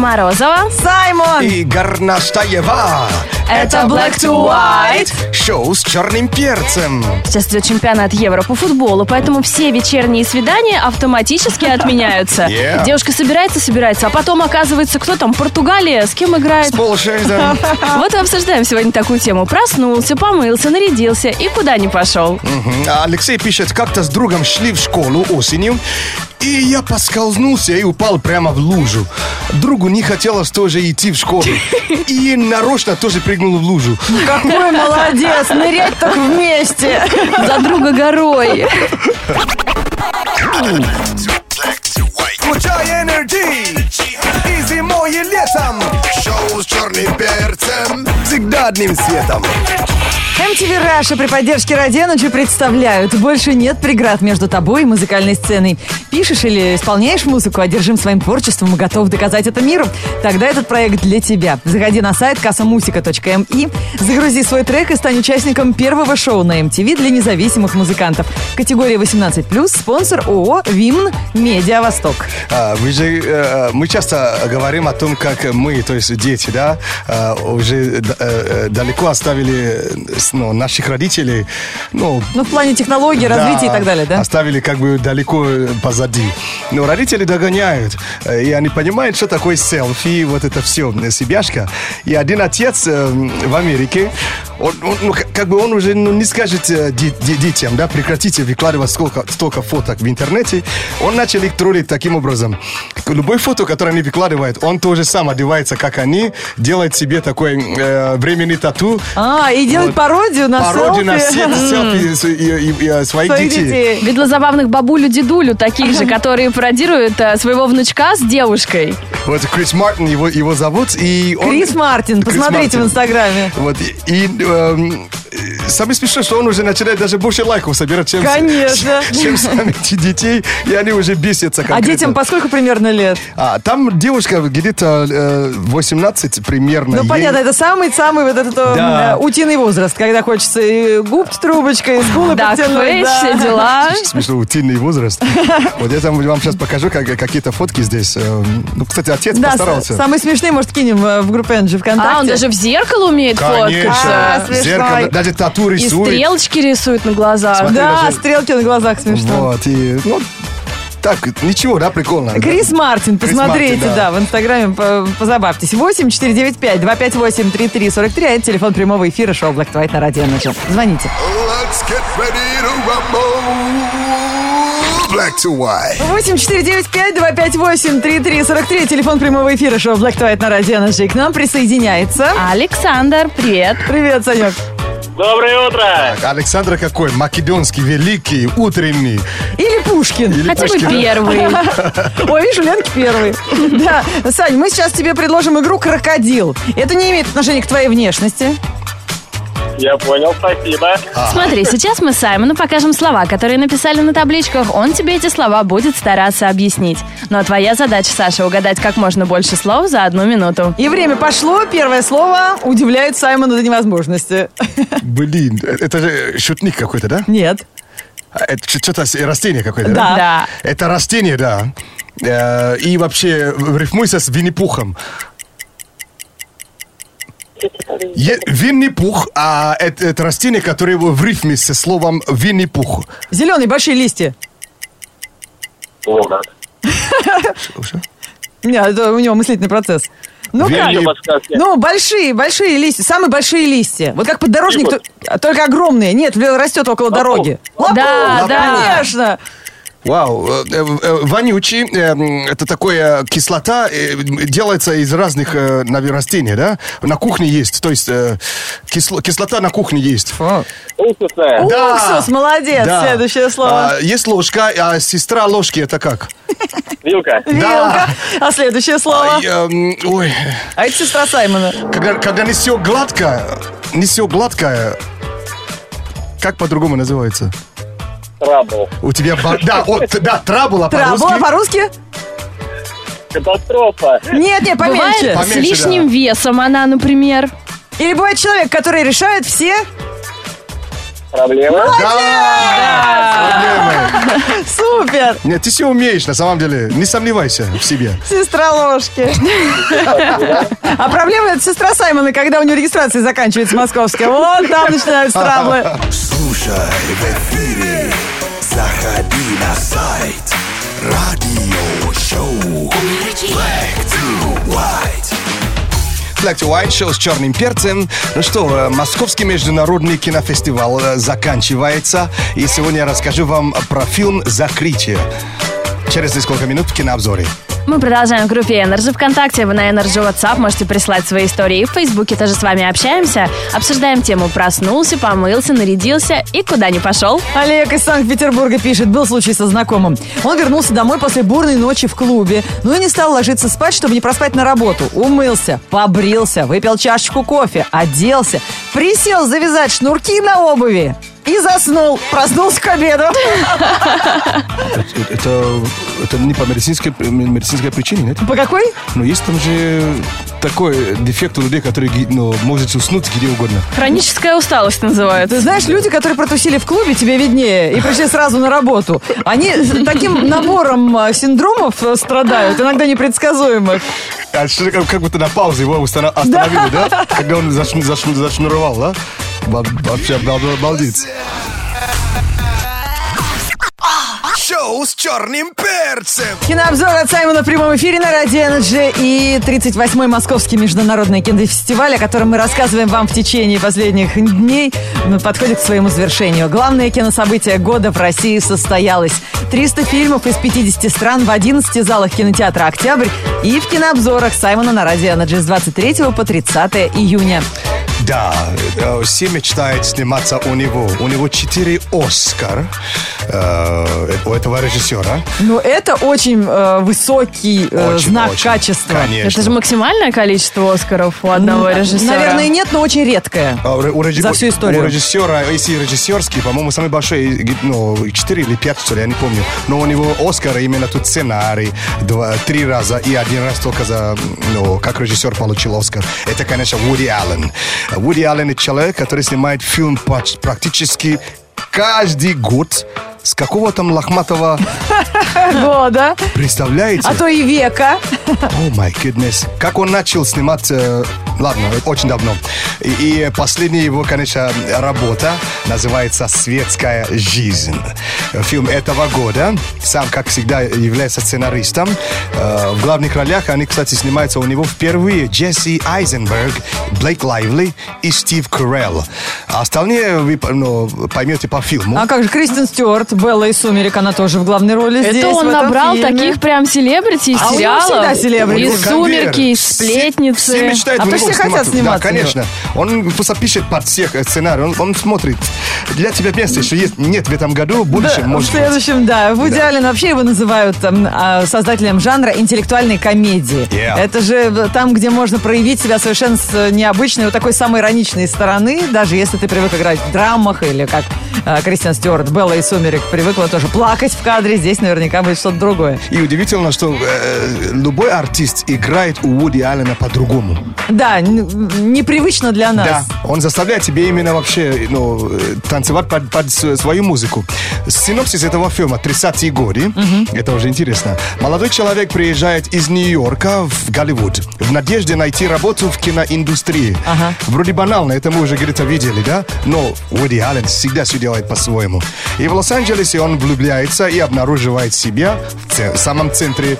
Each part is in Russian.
Морозова. Саймон! И Горнаштаева. Это Black to White. Шоу с черным перцем. Сейчас идет чемпионат Евро по футболу, поэтому все вечерние свидания автоматически отменяются. Yeah. Девушка собирается, собирается, а потом оказывается, кто там, Португалия, с кем играет. С да. Вот и обсуждаем сегодня такую тему. Проснулся, помылся, нарядился и куда не пошел. А Алексей пишет, как-то с другом шли в школу осенью, и я поскользнулся и упал прямо в лужу. Другу не хотелось тоже идти в школу. И нарочно тоже прыгнул в лужу. Какой молодец! Нырять только вместе! За друга горой. Включай энергии! И зимой, и летом! Шоу с черным перцем! Всегда одним светом! MTV Раша при поддержке Радио представляют «Больше нет преград между тобой и музыкальной сценой». Пишешь или исполняешь музыку, одержим своим творчеством и готов доказать это миру? Тогда этот проект для тебя. Заходи на сайт kassamusika.mi, загрузи свой трек и стань участником первого шоу на MTV для независимых музыкантов. Категория 18+, спонсор ООО «Вимн Медиа Восток». А, Вы же, э, мы часто говорим о том, как мы, то есть дети, да, э, уже э, далеко оставили ну, наших родителей, ну, Ну, в плане технологий, развития и так далее, да? Оставили как бы далеко э, позади. Но родители догоняют. э, И они понимают, что такое селфи, вот это все, э, себяшка. И один отец в Америке, он, он, ну, как бы он уже ну, не скажет де- де- детям, да, прекратите выкладывать сколько, столько фоток в интернете. Он начал их троллить таким образом. Любой фото, которое они выкладывают, он тоже сам одевается, как они, делает себе такой э, временный тату, А, и делать Вот. пародию на пародию на селфи. се- селфи с- и- и- и, э, своих Своих детей. детей. Видела забавных бабулю-дедулю, таких же, которые пародируют э, своего внучка с девушкой. Вот Крис Мартин его, его зовут, и он... Крис Мартин, Крис посмотрите в Мартин. Инстаграме. Вот, и, и, э, самое смешное, что он уже начинает даже больше лайков собирать, чем, с- Конечно. чем сами эти детей, и они уже бесятся А конкретно. детям по сколько примерно лет? А, там девушка где-то э, 18 примерно. Ну, ей- понятно, это самый-самый вот этот э, Да. э, утиный возраст, когда хочется и губ трубочкой, и скулы Да, подтянуть, да. все дела. Смешно, утиный возраст. Вот я там вам сейчас покажу как, какие-то фотки здесь. Ну, кстати, отец Да, постарался. с- самые смешные, может, кинем э, в группе Энджи ВКонтакте. А, он даже в зеркало умеет Конечно. фоткаться. А, смешной. Зеркало, даже тату И рисует. стрелочки рисует на глазах. Смотри, Да, даже- стрелки на глазах смешно. Вот, и, ну, так, ничего, да, прикольно. Крис Мартин, Крис посмотрите, Мартин, да. да. в Инстаграме по- позабавьтесь. 8 495 258 3343, а это телефон прямого эфира шоу Black to White на Радио Ночи. Звоните. Let's get ready to rumble. Black to white. 8 495 258 3343, телефон прямого эфира шоу Black to White на Радио Ночи. К нам присоединяется. Александр, привет. Привет, Санек. Доброе утро! Александр какой? Македонский, великий, утренний. Или Пушкин. Или Хотя бы Пушкин. первый. Ой, видишь, у Ленки первый. Да, Сань, мы сейчас тебе предложим игру «Крокодил». Это не имеет отношения к твоей внешности. Я понял, спасибо. Смотри, сейчас мы Саймону покажем слова, которые написали на табличках. Он тебе эти слова будет стараться объяснить. Но твоя задача, Саша, угадать как можно больше слов за одну минуту. И время пошло. Первое слово удивляет Саймона до невозможности. Блин, это же шутник какой-то, да? Нет. А, Это что-то растение какое-то, Да. да? Да. Это растение, да. Э, И вообще рифмуется с Винни-Пухом. Е- Винни-Пух, а это, это растение, которое в рифме со словом Винни-Пух. Зеленые большие листья. Луна. Нет, это у него мыслительный процесс. Ну как? Ну, большие, большие листья, самые большие листья. Вот как поддорожник, только огромные. Нет, растет около дороги. Лопух, Да, да. конечно. Вау, э, э, э, вонючий, это такое кислота, делается из разных наверное, растений, да? На кухне есть, то есть кисло- кислота на кухне есть. Уксусная. Да. Уксус, молодец. Да. Следующее слово. А, есть ложка, а сестра ложки это как? Вилка. Вилка. А следующее слово? А, ой, А это сестра Саймона. когда, когда не все гладко, не все гладкое, как по-другому называется? Трабл. У тебя, ба- да, вот, да, трабл, а Трабла по-русски? по-русски? Катастрофа. Нет, нет, поменьше. Бывает с Поменьше, лишним да. весом она, например. Или бывает человек, который решает все... Проблемы? Проблемы. Супер! Нет, ты все умеешь, на самом деле. Не сомневайся в себе. Сестра ложки. А проблема это сестра Саймона, когда у нее регистрация заканчивается московская. Вот там начинаются траблы. Слушай в эфире, заходи на сайт Радио Шоу Black to White Black to White шоу с черным перцем. Ну что, э, Московский международный кинофестиваль э, заканчивается. И сегодня я расскажу вам про фильм «Закрытие». Через несколько минут в кинообзоре. Мы продолжаем в группе Energy ВКонтакте, вы на Energy WhatsApp можете прислать свои истории. В Фейсбуке тоже с вами общаемся. Обсуждаем тему «Проснулся, помылся, нарядился и куда не пошел». Олег из Санкт-Петербурга пишет, был случай со знакомым. Он вернулся домой после бурной ночи в клубе, но и не стал ложиться спать, чтобы не проспать на работу. Умылся, побрился, выпил чашечку кофе, оделся, присел завязать шнурки на обуви и заснул. Проснулся к обеду. Это, это не по медицинской, медицинской причине, нет? По какой? Но есть там же такой дефект у людей, которые ги- ну, может уснуть где угодно. Хроническая усталость называется. Ты знаешь, люди, которые протусили в клубе, тебе виднее, и пришли сразу на работу, они таким набором а, синдромов э, страдают, иногда непредсказуемых. А что как, будто на паузе его остановили, да? Когда он зашну- зашну- зашнуровал, да? Вообще обал- обалдеть. Шоу с черным перцем Кинообзор от Саймона в прямом эфире на Радио Energy и 38-й Московский международный кинофестиваль, о котором мы рассказываем вам в течение последних дней, ну, подходит к своему завершению. Главное кинособытие года в России состоялось. 300 фильмов из 50 стран в 11 залах кинотеатра «Октябрь» и в кинообзорах Саймона на Радио Energy с 23 по 30 июня. Да, э, все мечтают сниматься у него. У него четыре Оскар э, у этого режиссера. Но это очень э, высокий э, Очень, знак очень. качества. Конечно. Это же максимальное количество Оскаров у одного Н- режиссера. Наверное, нет, но очень редкое. А у у За всю историю. У режиссера, если режиссерский, по-моему, самый большой, ну, 4 или 5, что ли, я не помню. Но у него Оскар именно тут сценарий, два, три раза и один раз только за, ну, как режиссер получил Оскар. Это, конечно, Вуди Аллен. Вуди Аллен это человек, который снимает фильм поч- практически каждый год с какого там лохматого, Года, представляете? а то и века. О май goodness. Как он начал снимать, э, ладно, очень давно. И, и последняя его, конечно, работа называется «Светская жизнь». Фильм этого года. Сам, как всегда, является сценаристом. Э, в главных ролях они, кстати, снимаются у него впервые Джесси Айзенберг, Блейк Лайвли и Стив Карелл. А остальные вы ну, поймете по фильму. А как же Кристен Стюарт, Белла из «Сумерек», она тоже в главной роли здесь, Это он в набрал фильме. таких прям селебрити из А сериалов. всегда селебрити. И конвейер. «Сумерки», и Все- «Сплетницы». Все мечтают А то все хотят сниматься. Да, конечно. Он просто пишет под всех э, сценарий. Он, он смотрит. Для тебя место еще есть. Нет в этом году, в будущем Да, в может быть. следующем, да. В идеале вообще его называют там, а, создателем жанра интеллектуальной комедии. Yeah. Это же там, где можно проявить себя совершенно с необычной, вот такой самой ироничной стороны, даже если ты привык играть в драмах или как Кристиан Стюарт, Белла и Сумерек привыкла тоже плакать в кадре, здесь наверняка будет что-то другое. И удивительно, что э, любой артист играет у Вуди Аллена по-другому. Да, непривычно для нас. Да, он заставляет тебе именно вообще ну, э, танцевать под, под свою музыку. Синопсис этого фильма 30-е годы. Это уже интересно. Молодой человек приезжает из Нью-Йорка в Голливуд в надежде найти работу в киноиндустрии. Ага. Вроде банально, это мы уже где-то видели, да? Но Уди Аллен всегда все делает по-своему. И в Лос-Анджелесе он влюбляется и обнаруживает себя в це- самом центре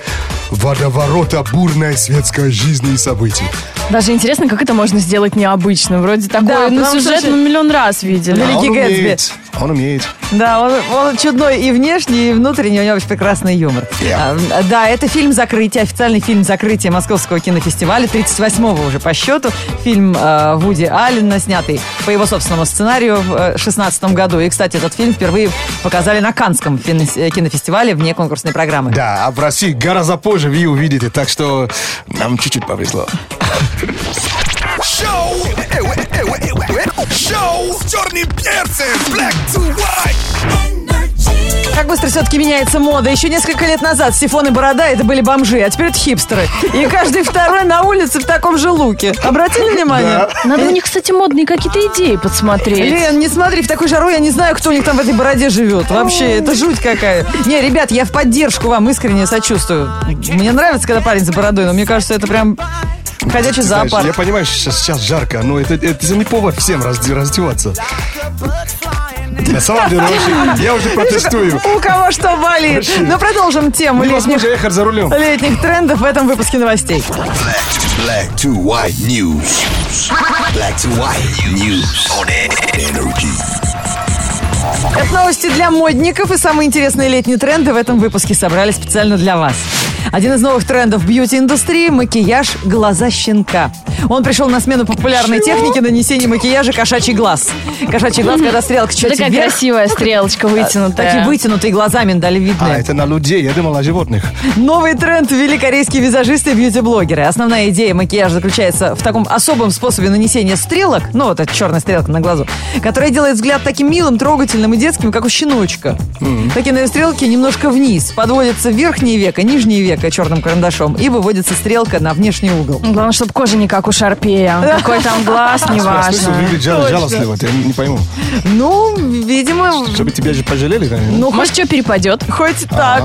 водоворота бурной светской жизни и событий. Даже интересно, как это можно сделать необычно. Вроде такой, Да, ну, сюжет же- мы миллион раз видели. Великий Гэтсби. Он умеет. Да, он, он чудной и внешний, и внутренний, у него очень прекрасный юмор. Yeah. А, да, это фильм закрытия, официальный фильм закрытия Московского кинофестиваля, 38-го уже по счету. Фильм э, Вуди Аллена, снятый по его собственному сценарию в 16 году. И, кстати, этот фильм впервые показали на Канском э, кинофестивале вне конкурсной программы. Да, а в России гораздо позже вы увидите, так что нам чуть-чуть повезло. Шоу э, э, э, э, э, э, Шоу с черным перцем Black to White Как быстро все-таки меняется мода. Еще несколько лет назад Сифон и Борода это были бомжи, а теперь это хипстеры. И каждый второй на улице в таком же луке. Обратили внимание? Надо у них, кстати, модные какие-то идеи подсмотреть. Лен, не смотри, в такой жару я не знаю, кто у них там в этой бороде живет. Вообще, это жуть какая. Не, ребят, я в поддержку вам искренне сочувствую. Мне нравится, когда парень за бородой, но мне кажется, это прям ходячий Знаешь, зоопарк. я понимаю, что сейчас жарко, но это, это не повод всем разде- раздеваться. На самом деле, вообще, я уже протестую. У кого что болит. Вообще. Ну, продолжим тему летних, Невозможно ехать за рулем. летних трендов в этом выпуске новостей. Black to white news. Black to white news on energy. Это новости для модников и самые интересные летние тренды в этом выпуске собрали специально для вас. Один из новых трендов бьюти-индустрии – макияж глаза щенка. Он пришел на смену популярной технике нанесения макияжа кошачий глаз. Кошачий глаз, когда стрелка чуть Такая вверх, красивая стрелочка вытянутая. такие вытянутые глаза миндалевидные. А, это на людей, я думал о животных. Новый тренд ввели корейские визажисты и бьюти-блогеры. Основная идея макияжа заключается в таком особом способе нанесения стрелок, ну вот эта черная стрелка на глазу, которая делает взгляд таким милым, трогательным и детским, как у щеночка. Такие на стрелки немножко вниз. Подводится верхнее веко, нижнее веко черным карандашом и выводится стрелка на внешний угол. Главное, чтобы кожа не как у Шарпея. Какой там глаз, неважно. выглядит жал- жалостливо, я не пойму. Ну, видимо, Чтобы тебя же пожалели, наверное. ну, Может, что перепадет? Хоть так.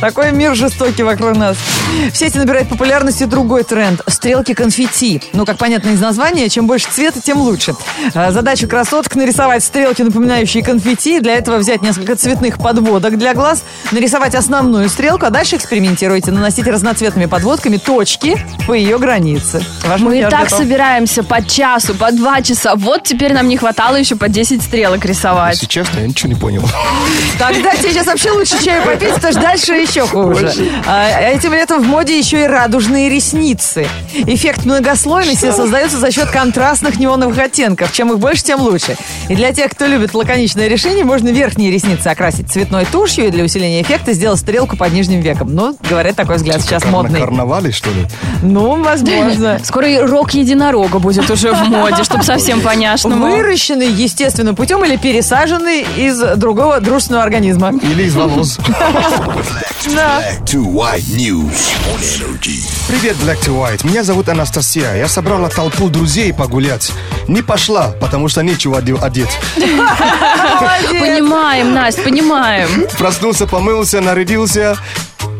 Такой мир жестокий вокруг нас. В сети набирает популярность и другой тренд. Стрелки конфетти. Ну, как понятно из названия, чем больше цвета, тем лучше. А, Задача красоток нарисовать стрелки, напоминающие конфетти. Для этого взять несколько цветных подводок для глаз, нарисовать основную стрелку, а дальше экспериментируйте. Наносить разноцветными подводками точки по ее границе. Ваш Мы и так готов. собираемся по часу, по два часа. Вот теперь нам не хватало еще по 10 стрелок рисовать. Если честно, я ничего не понял. Тогда тебе сейчас вообще лучше чаю попить, потому что дальше еще хуже. А, этим летом в моде еще и радужные ресницы. Эффект многослойности создается за счет контрастных неоновых оттенков. Чем их больше, тем лучше. И для тех, кто любит лаконичное решение, можно верхние ресницы окрасить цветной тушью и для усиления эффекта сделать стрелку под нижним веком. Ну, говорят, такой взгляд сейчас Как модный. На карнавале, что ли? Ну, возможно. Скоро и рок единорога будет уже в моде, чтобы совсем понятно. Выращенный естественным путем или пересаженный из другого дружественного организма. Или из волос. Да. Black to white news on energy. Привет, Black to White. Меня зовут Анастасия. Я собрала толпу друзей погулять. Не пошла, потому что нечего оде- одеть. Понимаем, Настя, понимаем. Проснулся, помылся, нарядился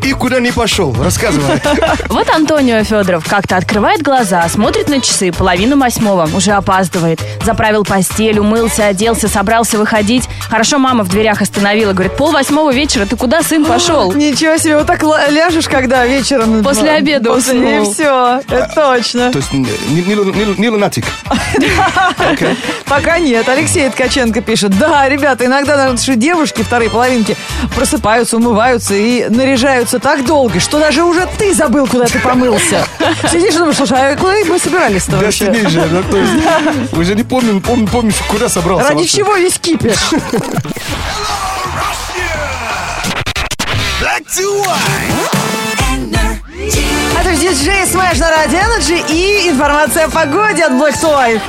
и куда не пошел. Рассказывай. Вот Антонио Федоров как-то открывает глаза, смотрит на часы, половину восьмого, уже опаздывает. Заправил постель, умылся, оделся, собрался выходить. Хорошо мама в дверях остановила, говорит, пол восьмого вечера, ты куда, сын, пошел? Ничего себе, вот так ляжешь, когда вечером... После обеда После- уснул. И все, это точно. То есть не, не лу- не лу- не лунатик. Пока нет. Алексей Ткаченко пишет. Да, ребята, иногда наши девушки, вторые половинки, просыпаются, умываются и наряжаются так долго, что даже уже ты забыл, куда ты помылся. Сидишь и думаешь, слушай, а куда мы собирались-то Да вообще? сидишь же, ну, то есть, уже не помню, помню, помнишь, куда собрался. Ради вообще. чего весь кипиш? Black to white. Это же диджей Smash на Радио Energy и информация о погоде от Black to White.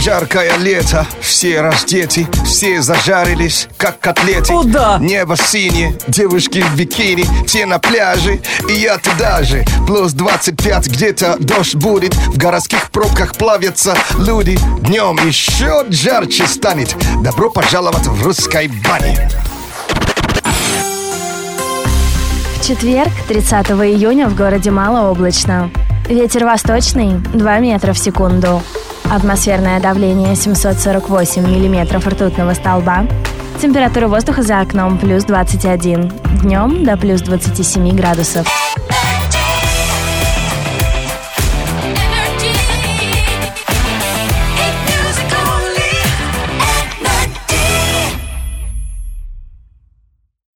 Жаркое лето, все раздеты, все зажарились, как котлеты. О, да. Небо синее, девушки в бикини, те на пляже, и я туда же. Плюс 25, где-то дождь будет, в городских пробках плавятся люди. Днем еще жарче станет. Добро пожаловать в русской бане. В четверг, 30 июня, в городе малооблачно. Ветер восточный 2 метра в секунду. Атмосферное давление 748 миллиметров ртутного столба. Температура воздуха за окном плюс 21. Днем до плюс 27 градусов.